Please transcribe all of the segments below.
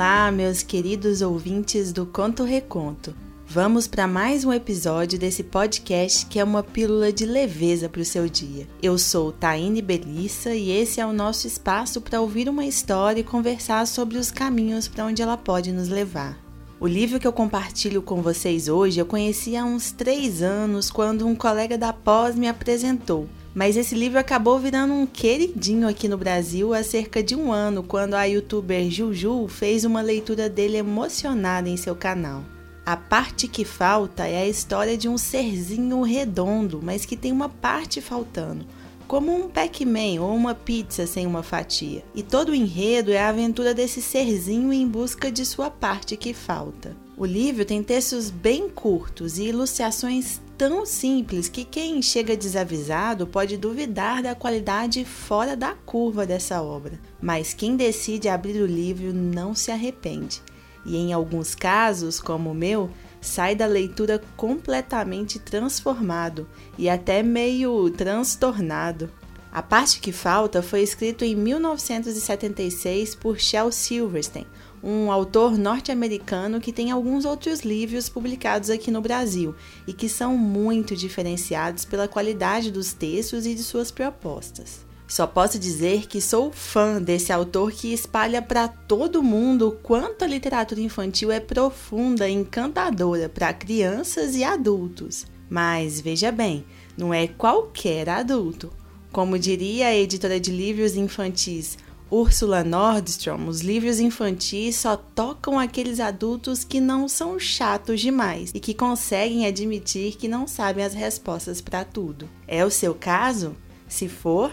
Olá, meus queridos ouvintes do Conto Reconto. Vamos para mais um episódio desse podcast que é uma pílula de leveza para o seu dia. Eu sou Taine Belissa e esse é o nosso espaço para ouvir uma história e conversar sobre os caminhos para onde ela pode nos levar. O livro que eu compartilho com vocês hoje eu conheci há uns três anos quando um colega da pós me apresentou. Mas esse livro acabou virando um queridinho aqui no Brasil há cerca de um ano, quando a youtuber Juju fez uma leitura dele emocionada em seu canal. A parte que falta é a história de um serzinho redondo, mas que tem uma parte faltando, como um Pac-Man ou uma pizza sem uma fatia. E todo o enredo é a aventura desse serzinho em busca de sua parte que falta. O livro tem textos bem curtos e ilustrações tão simples que quem chega desavisado pode duvidar da qualidade fora da curva dessa obra. Mas quem decide abrir o livro não se arrepende. E em alguns casos, como o meu, sai da leitura completamente transformado e até meio transtornado. A parte que falta foi escrito em 1976 por Shel Silverstein, um autor norte-americano que tem alguns outros livros publicados aqui no Brasil e que são muito diferenciados pela qualidade dos textos e de suas propostas. Só posso dizer que sou fã desse autor que espalha para todo mundo o quanto a literatura infantil é profunda e encantadora para crianças e adultos. Mas veja bem, não é qualquer adulto. Como diria a editora de livros infantis Ursula Nordstrom, os livros infantis só tocam aqueles adultos que não são chatos demais e que conseguem admitir que não sabem as respostas para tudo. É o seu caso? Se for,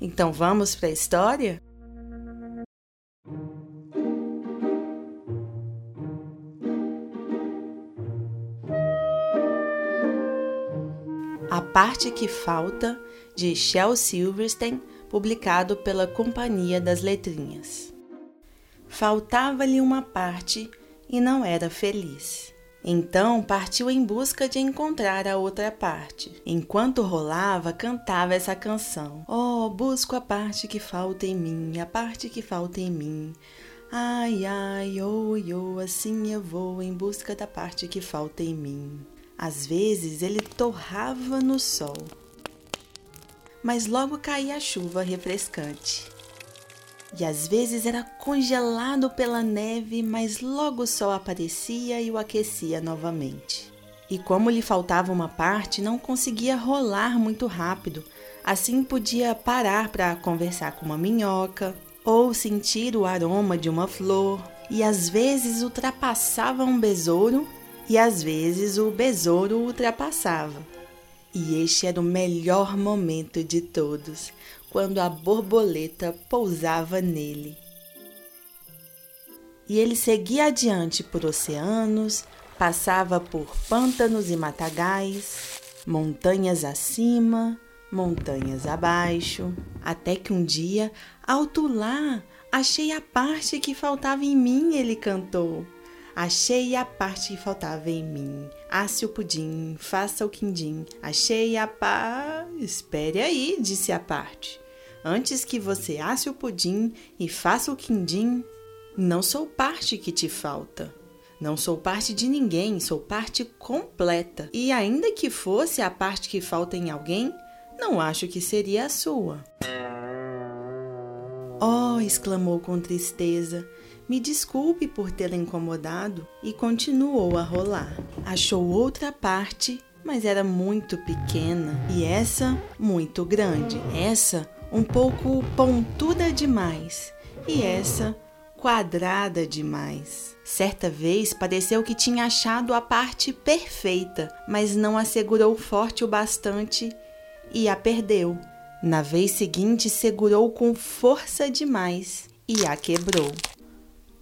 então vamos para a história? A parte que falta de Shel Silverstein publicado pela Companhia das Letrinhas. Faltava-lhe uma parte e não era feliz. Então partiu em busca de encontrar a outra parte. Enquanto rolava, cantava essa canção: Oh, busco a parte que falta em mim, a parte que falta em mim. Ai, ai, oh, oh, assim eu vou em busca da parte que falta em mim. Às vezes ele torrava no sol, mas logo caía a chuva refrescante. E às vezes era congelado pela neve, mas logo o sol aparecia e o aquecia novamente. E como lhe faltava uma parte, não conseguia rolar muito rápido, assim podia parar para conversar com uma minhoca ou sentir o aroma de uma flor, e às vezes ultrapassava um besouro e às vezes o besouro ultrapassava. E este era o melhor momento de todos, quando a borboleta pousava nele. E ele seguia adiante por oceanos, passava por pântanos e matagais, montanhas acima, montanhas abaixo, até que um dia, alto lá, achei a parte que faltava em mim, ele cantou. Achei a parte que faltava em mim. Asse o pudim, faça o quindim. Achei a pá. Espere aí, disse a parte. Antes que você asse o pudim e faça o quindim, não sou parte que te falta. Não sou parte de ninguém, sou parte completa. E ainda que fosse a parte que falta em alguém, não acho que seria a sua. Oh! exclamou com tristeza. Me desculpe por tê-la incomodado e continuou a rolar. Achou outra parte, mas era muito pequena e essa muito grande. Essa um pouco pontuda demais e essa quadrada demais. Certa vez pareceu que tinha achado a parte perfeita, mas não a segurou forte o bastante e a perdeu. Na vez seguinte, segurou com força demais e a quebrou.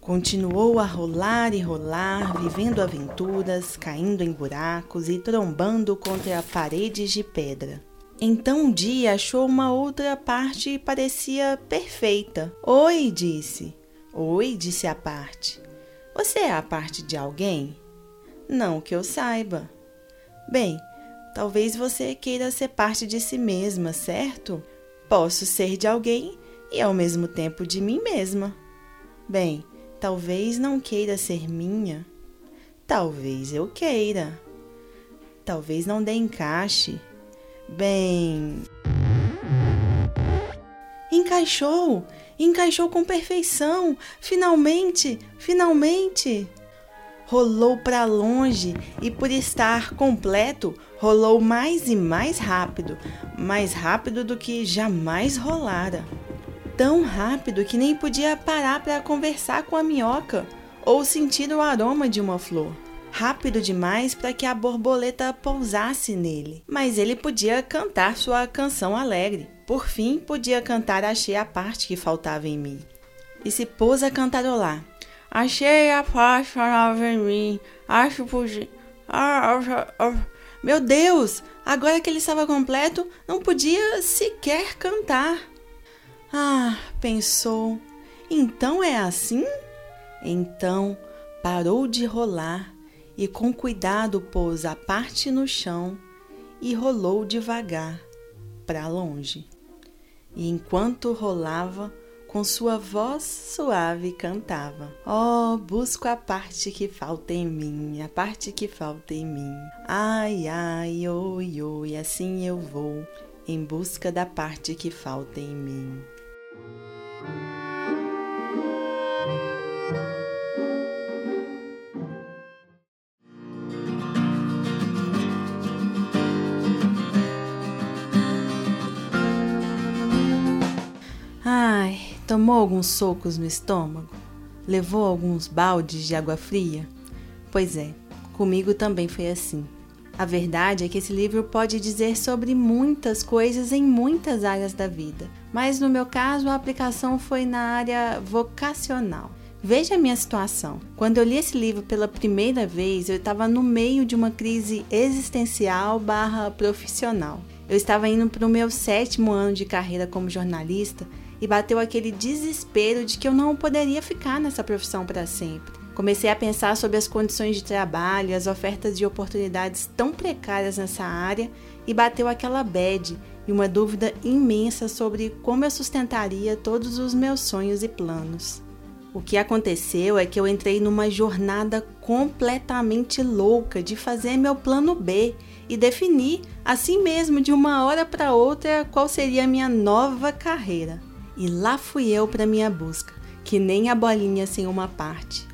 Continuou a rolar e rolar, vivendo aventuras, caindo em buracos e trombando contra paredes de pedra. Então um dia achou uma outra parte e parecia perfeita. Oi, disse. Oi, disse a parte. Você é a parte de alguém? Não que eu saiba. Bem, talvez você queira ser parte de si mesma, certo? Posso ser de alguém e ao mesmo tempo de mim mesma. Bem, Talvez não queira ser minha. Talvez eu queira. Talvez não dê encaixe. Bem. Encaixou! Encaixou com perfeição! Finalmente! Finalmente! Rolou para longe e, por estar completo, rolou mais e mais rápido mais rápido do que jamais rolara tão rápido que nem podia parar para conversar com a minhoca ou sentir o aroma de uma flor. Rápido demais para que a borboleta pousasse nele, mas ele podia cantar sua canção alegre. Por fim, podia cantar Achei a parte que faltava em mim. E se pôs a cantarolar. Achei a parte que faltava em mim. Acho que ah, ah, ah. Meu Deus! Agora que ele estava completo, não podia sequer cantar. Ah, pensou, então é assim? Então parou de rolar e com cuidado pôs a parte no chão e rolou devagar para longe. E enquanto rolava, com sua voz suave cantava: Oh, busco a parte que falta em mim, a parte que falta em mim. Ai, ai, oi, oi, assim eu vou em busca da parte que falta em mim. Tomou alguns socos no estômago? Levou alguns baldes de água fria? Pois é, comigo também foi assim. A verdade é que esse livro pode dizer sobre muitas coisas em muitas áreas da vida, mas no meu caso a aplicação foi na área vocacional. Veja a minha situação. Quando eu li esse livro pela primeira vez, eu estava no meio de uma crise existencial barra profissional. Eu estava indo para o meu sétimo ano de carreira como jornalista e bateu aquele desespero de que eu não poderia ficar nessa profissão para sempre. Comecei a pensar sobre as condições de trabalho, as ofertas de oportunidades tão precárias nessa área e bateu aquela bad e uma dúvida imensa sobre como eu sustentaria todos os meus sonhos e planos. O que aconteceu é que eu entrei numa jornada completamente louca de fazer meu plano B e definir, assim mesmo, de uma hora para outra, qual seria a minha nova carreira. E lá fui eu para minha busca, que nem a bolinha sem uma parte.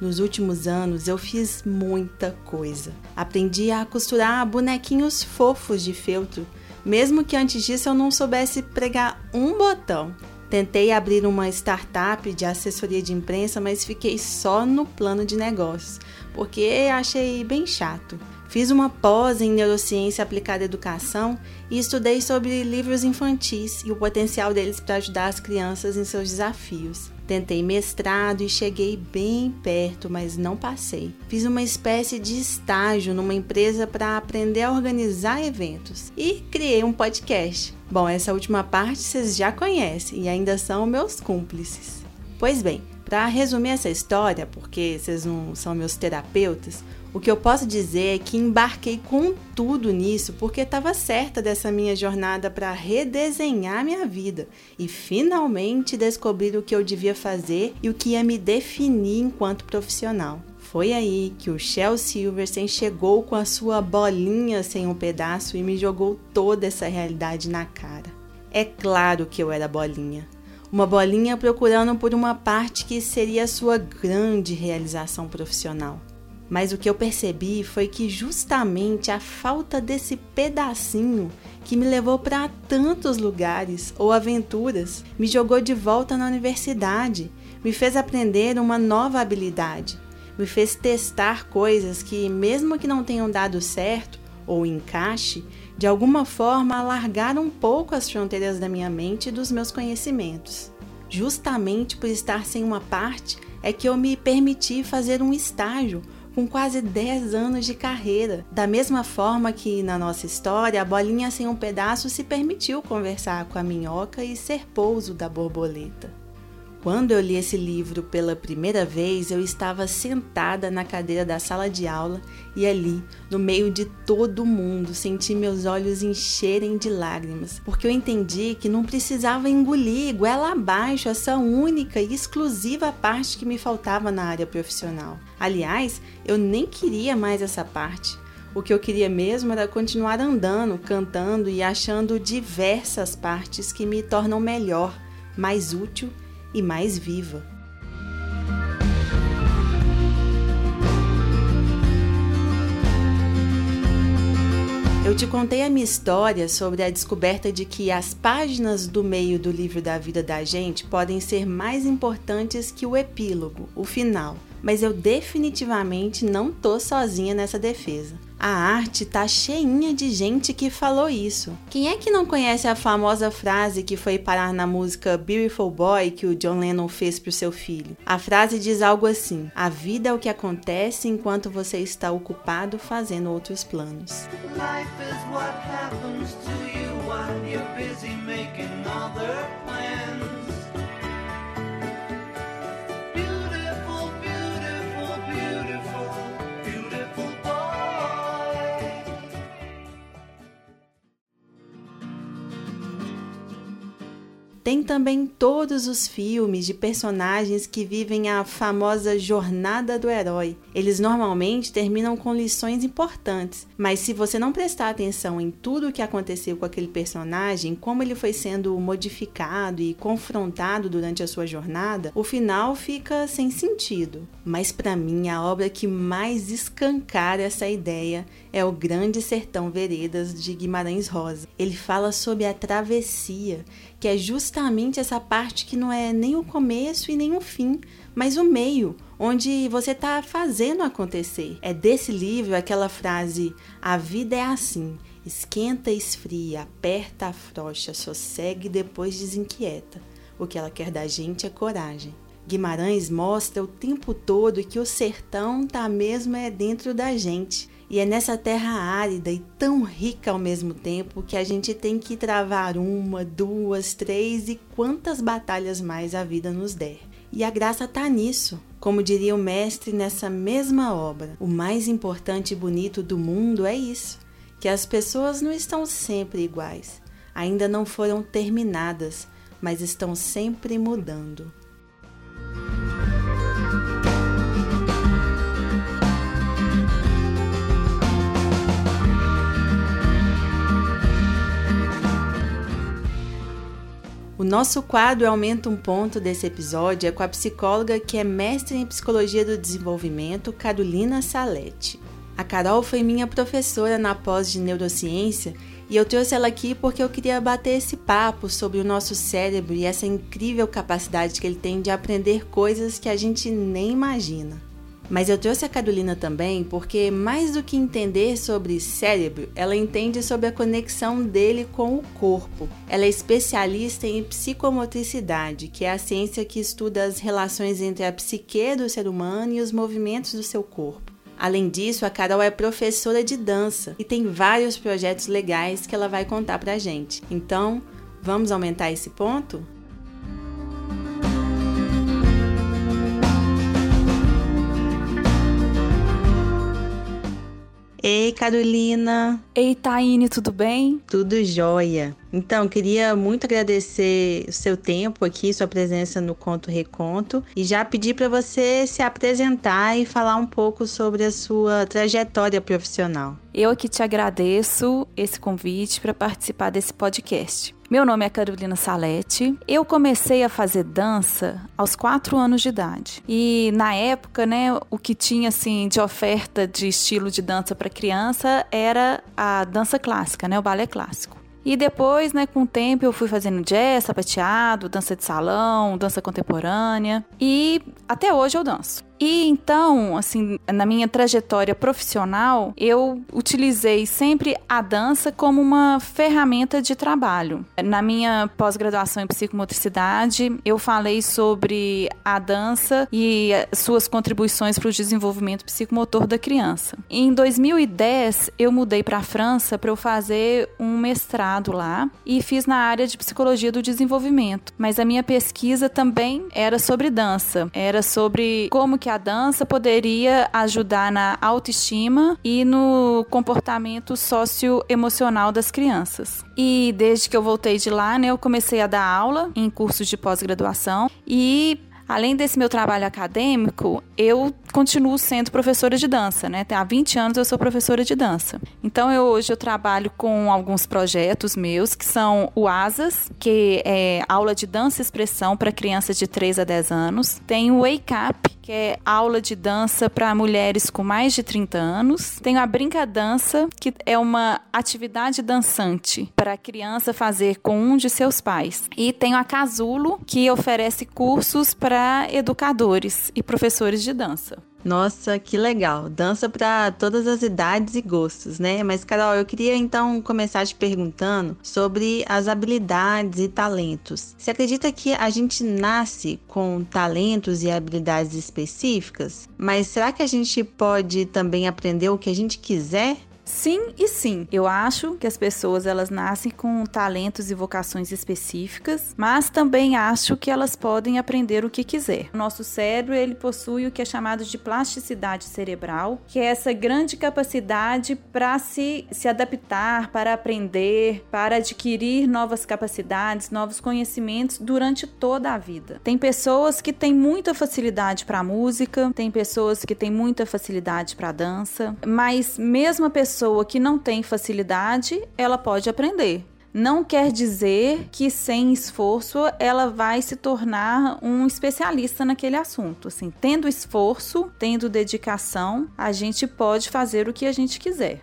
Nos últimos anos eu fiz muita coisa. Aprendi a costurar bonequinhos fofos de feltro, mesmo que antes disso eu não soubesse pregar um botão. Tentei abrir uma startup de assessoria de imprensa, mas fiquei só no plano de negócios, porque achei bem chato. Fiz uma pós em neurociência aplicada à educação e estudei sobre livros infantis e o potencial deles para ajudar as crianças em seus desafios. Tentei mestrado e cheguei bem perto, mas não passei. Fiz uma espécie de estágio numa empresa para aprender a organizar eventos e criei um podcast. Bom, essa última parte vocês já conhecem e ainda são meus cúmplices. Pois bem, para resumir essa história, porque vocês não são meus terapeutas, o que eu posso dizer é que embarquei com tudo nisso porque estava certa dessa minha jornada para redesenhar minha vida e finalmente descobrir o que eu devia fazer e o que ia me definir enquanto profissional. Foi aí que o Shel Silverstein chegou com a sua bolinha sem um pedaço e me jogou toda essa realidade na cara. É claro que eu era bolinha. Uma bolinha procurando por uma parte que seria a sua grande realização profissional. Mas o que eu percebi foi que justamente a falta desse pedacinho que me levou para tantos lugares ou aventuras me jogou de volta na universidade, me fez aprender uma nova habilidade, me fez testar coisas que, mesmo que não tenham dado certo ou encaixe, de alguma forma alargaram um pouco as fronteiras da minha mente e dos meus conhecimentos. Justamente por estar sem uma parte é que eu me permiti fazer um estágio com quase 10 anos de carreira. Da mesma forma que na nossa história, a bolinha sem um pedaço se permitiu conversar com a minhoca e ser pouso da borboleta. Quando eu li esse livro pela primeira vez, eu estava sentada na cadeira da sala de aula e ali, no meio de todo mundo, senti meus olhos encherem de lágrimas, porque eu entendi que não precisava engolir goela abaixo essa única e exclusiva parte que me faltava na área profissional. Aliás, eu nem queria mais essa parte. O que eu queria mesmo era continuar andando, cantando e achando diversas partes que me tornam melhor, mais útil e mais viva. Eu te contei a minha história sobre a descoberta de que as páginas do meio do livro da vida da gente podem ser mais importantes que o epílogo, o final. Mas eu definitivamente não tô sozinha nessa defesa. A arte tá cheinha de gente que falou isso. Quem é que não conhece a famosa frase que foi parar na música Beautiful Boy que o John Lennon fez pro seu filho? A frase diz algo assim: A vida é o que acontece enquanto você está ocupado fazendo outros planos. Life is what happens to you while you're busy making other plans. Tem também todos os filmes de personagens que vivem a famosa jornada do herói. Eles normalmente terminam com lições importantes, mas se você não prestar atenção em tudo o que aconteceu com aquele personagem, como ele foi sendo modificado e confrontado durante a sua jornada, o final fica sem sentido. Mas para mim, a obra que mais escancara essa ideia é O Grande Sertão Veredas de Guimarães Rosa. Ele fala sobre a travessia que é justamente essa parte que não é nem o começo e nem o fim, mas o meio, onde você está fazendo acontecer. É desse livro aquela frase: A vida é assim. Esquenta, esfria, aperta, afrouxa, sossegue e depois desinquieta. O que ela quer da gente é coragem. Guimarães mostra o tempo todo que o sertão tá mesmo é dentro da gente. E é nessa terra árida e tão rica ao mesmo tempo que a gente tem que travar uma, duas, três e quantas batalhas mais a vida nos der. E a graça está nisso. Como diria o mestre nessa mesma obra, o mais importante e bonito do mundo é isso: que as pessoas não estão sempre iguais, ainda não foram terminadas, mas estão sempre mudando. Nosso quadro Aumenta um Ponto desse episódio é com a psicóloga que é mestre em Psicologia do Desenvolvimento, Carolina Salete. A Carol foi minha professora na pós de Neurociência e eu trouxe ela aqui porque eu queria bater esse papo sobre o nosso cérebro e essa incrível capacidade que ele tem de aprender coisas que a gente nem imagina. Mas eu trouxe a Carolina também porque, mais do que entender sobre cérebro, ela entende sobre a conexão dele com o corpo. Ela é especialista em psicomotricidade, que é a ciência que estuda as relações entre a psique do ser humano e os movimentos do seu corpo. Além disso, a Carol é professora de dança e tem vários projetos legais que ela vai contar pra gente. Então, vamos aumentar esse ponto? Ei, Carolina. Ei, Taine, tudo bem? Tudo jóia. Então, queria muito agradecer o seu tempo aqui, sua presença no Conto Reconto e já pedir para você se apresentar e falar um pouco sobre a sua trajetória profissional. Eu aqui te agradeço esse convite para participar desse podcast. Meu nome é Carolina Salete. Eu comecei a fazer dança aos quatro anos de idade. E na época, né, o que tinha assim de oferta de estilo de dança para criança era a dança clássica, né, o balé clássico. E depois, né, com o tempo, eu fui fazendo jazz, sapateado, dança de salão, dança contemporânea. E até hoje eu danço. E então, assim, na minha trajetória profissional, eu utilizei sempre a dança como uma ferramenta de trabalho. Na minha pós-graduação em psicomotricidade, eu falei sobre a dança e suas contribuições para o desenvolvimento psicomotor da criança. Em 2010, eu mudei para a França para eu fazer um mestrado lá e fiz na área de psicologia do desenvolvimento. Mas a minha pesquisa também era sobre dança, era sobre como que a dança poderia ajudar na autoestima e no comportamento socioemocional das crianças. E desde que eu voltei de lá, né, eu comecei a dar aula em cursos de pós-graduação e Além desse meu trabalho acadêmico, eu continuo sendo professora de dança, né? Há 20 anos eu sou professora de dança. Então eu hoje eu trabalho com alguns projetos meus, que são o ASAS, que é aula de dança e expressão para crianças de 3 a 10 anos. Tem o Wake Up, que é aula de dança para mulheres com mais de 30 anos. Tem a Brincadança, que é uma atividade dançante para a criança fazer com um de seus pais. E tem a Casulo, que oferece cursos para educadores e professores de dança. Nossa, que legal! Dança para todas as idades e gostos, né? Mas, Carol, eu queria então começar te perguntando sobre as habilidades e talentos. Você acredita que a gente nasce com talentos e habilidades específicas? Mas será que a gente pode também aprender o que a gente quiser? Sim e sim. Eu acho que as pessoas elas nascem com talentos e vocações específicas, mas também acho que elas podem aprender o que quiser. O nosso cérebro ele possui o que é chamado de plasticidade cerebral, que é essa grande capacidade para se, se adaptar, para aprender, para adquirir novas capacidades, novos conhecimentos durante toda a vida. Tem pessoas que têm muita facilidade para música, tem pessoas que têm muita facilidade para dança, mas mesmo a pessoa pessoa que não tem facilidade, ela pode aprender. Não quer dizer que sem esforço ela vai se tornar um especialista naquele assunto. Assim, tendo esforço, tendo dedicação, a gente pode fazer o que a gente quiser.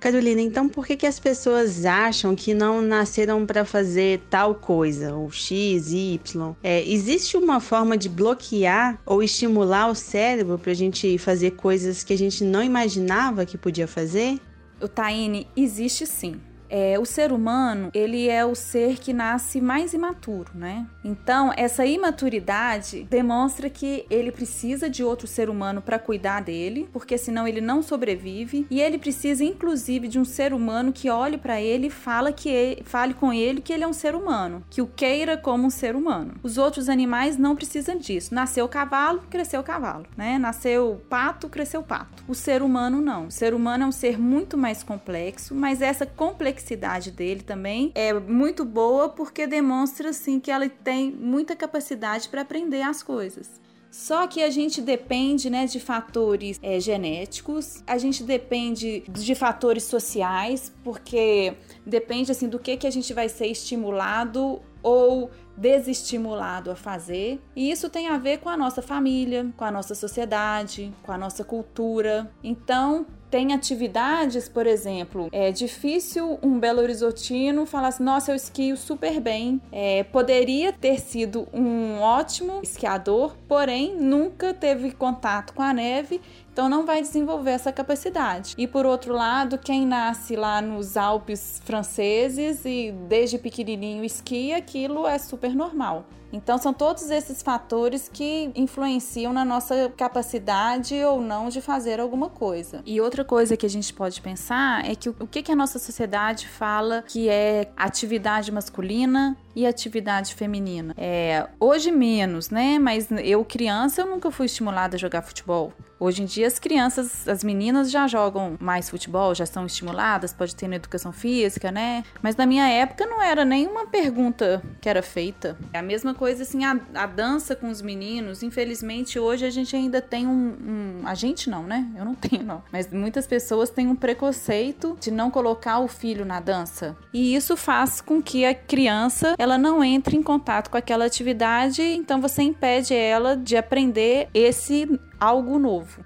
Carolina, então por que, que as pessoas acham que não nasceram para fazer tal coisa, ou X, Y? É, existe uma forma de bloquear ou estimular o cérebro para a gente fazer coisas que a gente não imaginava que podia fazer? O Taine existe sim. É, o ser humano, ele é o ser que nasce mais imaturo, né? Então, essa imaturidade demonstra que ele precisa de outro ser humano para cuidar dele, porque senão ele não sobrevive, e ele precisa inclusive de um ser humano que olhe para ele e fala que ele, fale com ele que ele é um ser humano, que o queira como um ser humano. Os outros animais não precisam disso. Nasceu cavalo, cresceu cavalo, né? Nasceu pato, cresceu pato. O ser humano não. O ser humano é um ser muito mais complexo, mas essa complexidade complexidade dele também é muito boa porque demonstra assim que ela tem muita capacidade para aprender as coisas. Só que a gente depende né, de fatores é, genéticos, a gente depende de fatores sociais, porque depende assim do que, que a gente vai ser estimulado ou desestimulado a fazer. E isso tem a ver com a nossa família, com a nossa sociedade, com a nossa cultura. Então, tem atividades, por exemplo, é difícil um Belo Horizontino falar assim: nossa, eu esquio super bem. É, poderia ter sido um ótimo esquiador, porém nunca teve contato com a neve então não vai desenvolver essa capacidade. E por outro lado, quem nasce lá nos Alpes franceses e desde pequenininho esquia, aquilo é super normal. Então, são todos esses fatores que influenciam na nossa capacidade ou não de fazer alguma coisa. E outra coisa que a gente pode pensar é que o que, que a nossa sociedade fala que é atividade masculina e atividade feminina. É, hoje menos, né? Mas eu, criança, eu nunca fui estimulada a jogar futebol. Hoje em dia as crianças, as meninas já jogam mais futebol, já são estimuladas, pode ter na educação física, né? Mas na minha época não era nenhuma pergunta que era feita. É a mesma coisa assim, a, a dança com os meninos, infelizmente hoje a gente ainda tem um, um, A gente não, né? Eu não tenho, não. Mas muitas pessoas têm um preconceito de não colocar o filho na dança. E isso faz com que a criança ela não entre em contato com aquela atividade, então você impede ela de aprender esse algo novo.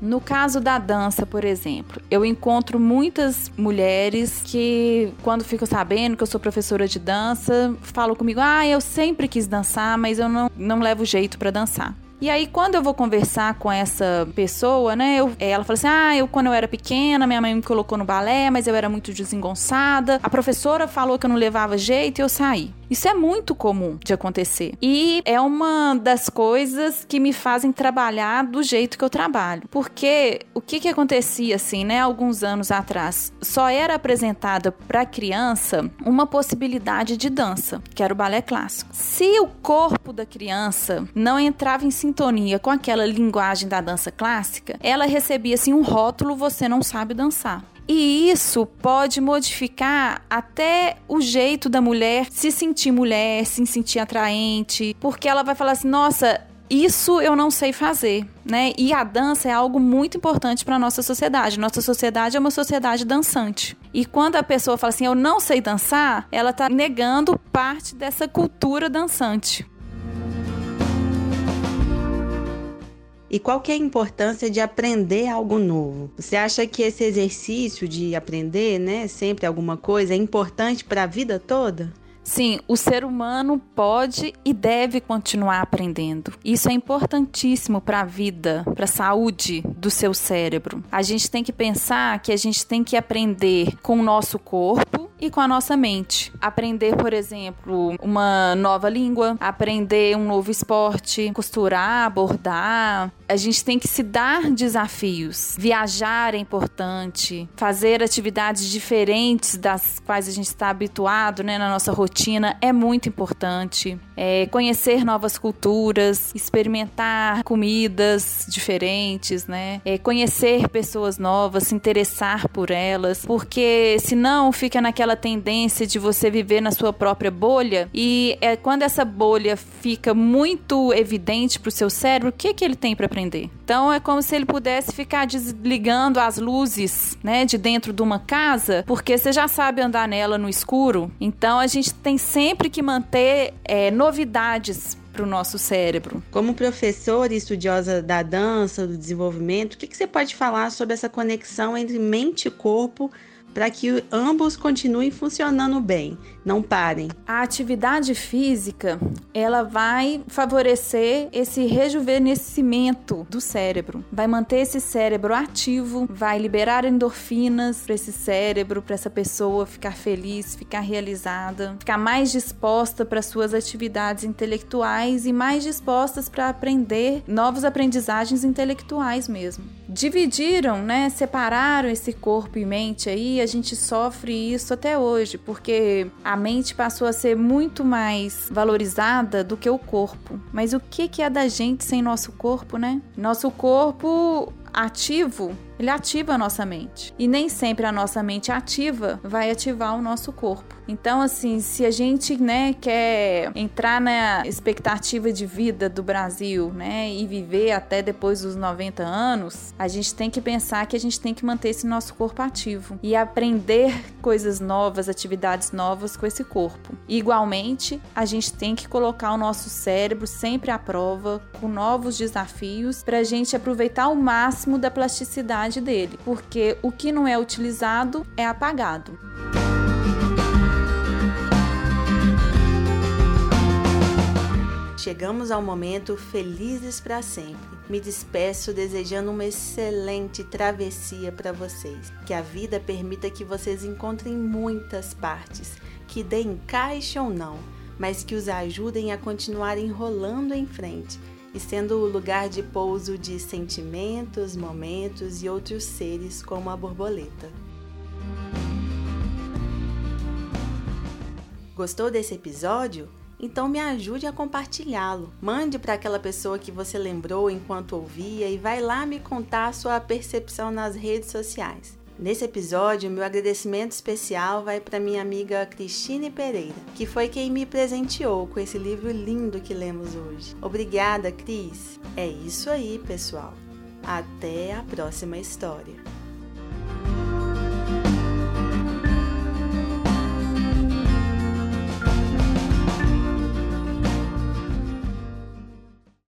No caso da dança, por exemplo, eu encontro muitas mulheres que, quando ficam sabendo que eu sou professora de dança, falam comigo: Ah, eu sempre quis dançar, mas eu não, não levo jeito para dançar. E aí, quando eu vou conversar com essa pessoa, né, eu, ela fala assim: ah, eu quando eu era pequena, minha mãe me colocou no balé, mas eu era muito desengonçada. A professora falou que eu não levava jeito e eu saí. Isso é muito comum de acontecer. E é uma das coisas que me fazem trabalhar do jeito que eu trabalho. Porque o que, que acontecia assim, né, alguns anos atrás? Só era apresentada para criança uma possibilidade de dança, que era o balé clássico. Se o corpo da criança não entrava em sintonia com aquela linguagem da dança clássica, ela recebia assim um rótulo: você não sabe dançar. E isso pode modificar até o jeito da mulher se sentir mulher, se sentir atraente, porque ela vai falar assim: nossa, isso eu não sei fazer, né? E a dança é algo muito importante para nossa sociedade. Nossa sociedade é uma sociedade dançante. E quando a pessoa fala assim, eu não sei dançar, ela está negando parte dessa cultura dançante. E qual que é a importância de aprender algo novo? Você acha que esse exercício de aprender, né, sempre alguma coisa, é importante para a vida toda? Sim, o ser humano pode e deve continuar aprendendo. Isso é importantíssimo para a vida, para a saúde do seu cérebro. A gente tem que pensar que a gente tem que aprender com o nosso corpo e com a nossa mente. Aprender, por exemplo, uma nova língua, aprender um novo esporte, costurar, bordar. A gente tem que se dar desafios. Viajar é importante, fazer atividades diferentes das quais a gente está habituado né, na nossa rotina é muito importante. É, conhecer novas culturas, experimentar comidas diferentes, né? É, conhecer pessoas novas, se interessar por elas, porque senão fica naquela aquela tendência de você viver na sua própria bolha e é quando essa bolha fica muito evidente para o seu cérebro, o que que ele tem para aprender? Então é como se ele pudesse ficar desligando as luzes, né, de dentro de uma casa, porque você já sabe andar nela no escuro. Então a gente tem sempre que manter é, novidades para o nosso cérebro. Como professora e estudiosa da dança, do desenvolvimento, o que, que você pode falar sobre essa conexão entre mente e corpo para que ambos continuem funcionando bem, não parem. A atividade física, ela vai favorecer esse rejuvenescimento do cérebro, vai manter esse cérebro ativo, vai liberar endorfinas para esse cérebro, para essa pessoa ficar feliz, ficar realizada, ficar mais disposta para suas atividades intelectuais e mais dispostas para aprender novas aprendizagens intelectuais mesmo. Dividiram, né, separaram esse corpo e mente aí a gente sofre isso até hoje, porque mente passou a ser muito mais valorizada do que o corpo. Mas o que é da gente sem nosso corpo, né? Nosso corpo ativo ele ativa a nossa mente. E nem sempre a nossa mente ativa vai ativar o nosso corpo. Então, assim, se a gente, né, quer entrar na expectativa de vida do Brasil, né, e viver até depois dos 90 anos, a gente tem que pensar que a gente tem que manter esse nosso corpo ativo e aprender coisas novas, atividades novas com esse corpo. Igualmente, a gente tem que colocar o nosso cérebro sempre à prova com novos desafios para a gente aproveitar o máximo da plasticidade dele, porque o que não é utilizado é apagado. Chegamos ao momento felizes para sempre. Me despeço desejando uma excelente travessia para vocês. Que a vida permita que vocês encontrem muitas partes, que deem caixa ou não, mas que os ajudem a continuarem rolando em frente e sendo o lugar de pouso de sentimentos, momentos e outros seres como a borboleta. Gostou desse episódio? Então me ajude a compartilhá-lo. Mande para aquela pessoa que você lembrou enquanto ouvia e vai lá me contar a sua percepção nas redes sociais. Nesse episódio, meu agradecimento especial vai para minha amiga Cristine Pereira, que foi quem me presenteou com esse livro lindo que lemos hoje. Obrigada, Cris! É isso aí, pessoal. Até a próxima história.